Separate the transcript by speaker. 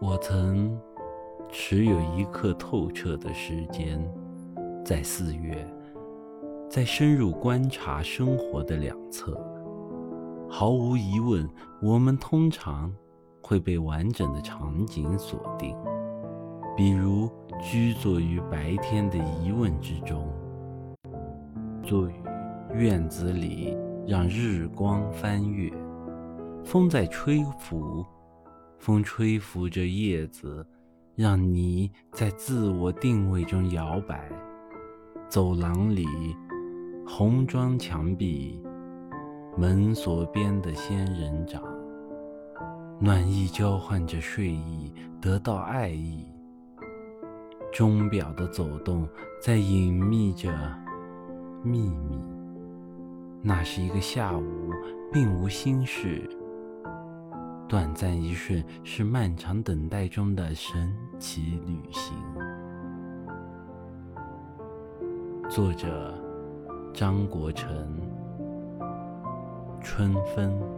Speaker 1: 我曾持有一刻透彻的时间，在四月，在深入观察生活的两侧。毫无疑问，我们通常会被完整的场景锁定，比如居坐于白天的疑问之中，坐于院子里，让日光翻越，风在吹拂。风吹拂着叶子，让你在自我定位中摇摆。走廊里，红砖墙壁，门锁边的仙人掌，暖意交换着睡意，得到爱意。钟表的走动在隐秘着秘密。那是一个下午，并无心事。短暂一瞬，是漫长等待中的神奇旅行。作者：张国成。春分。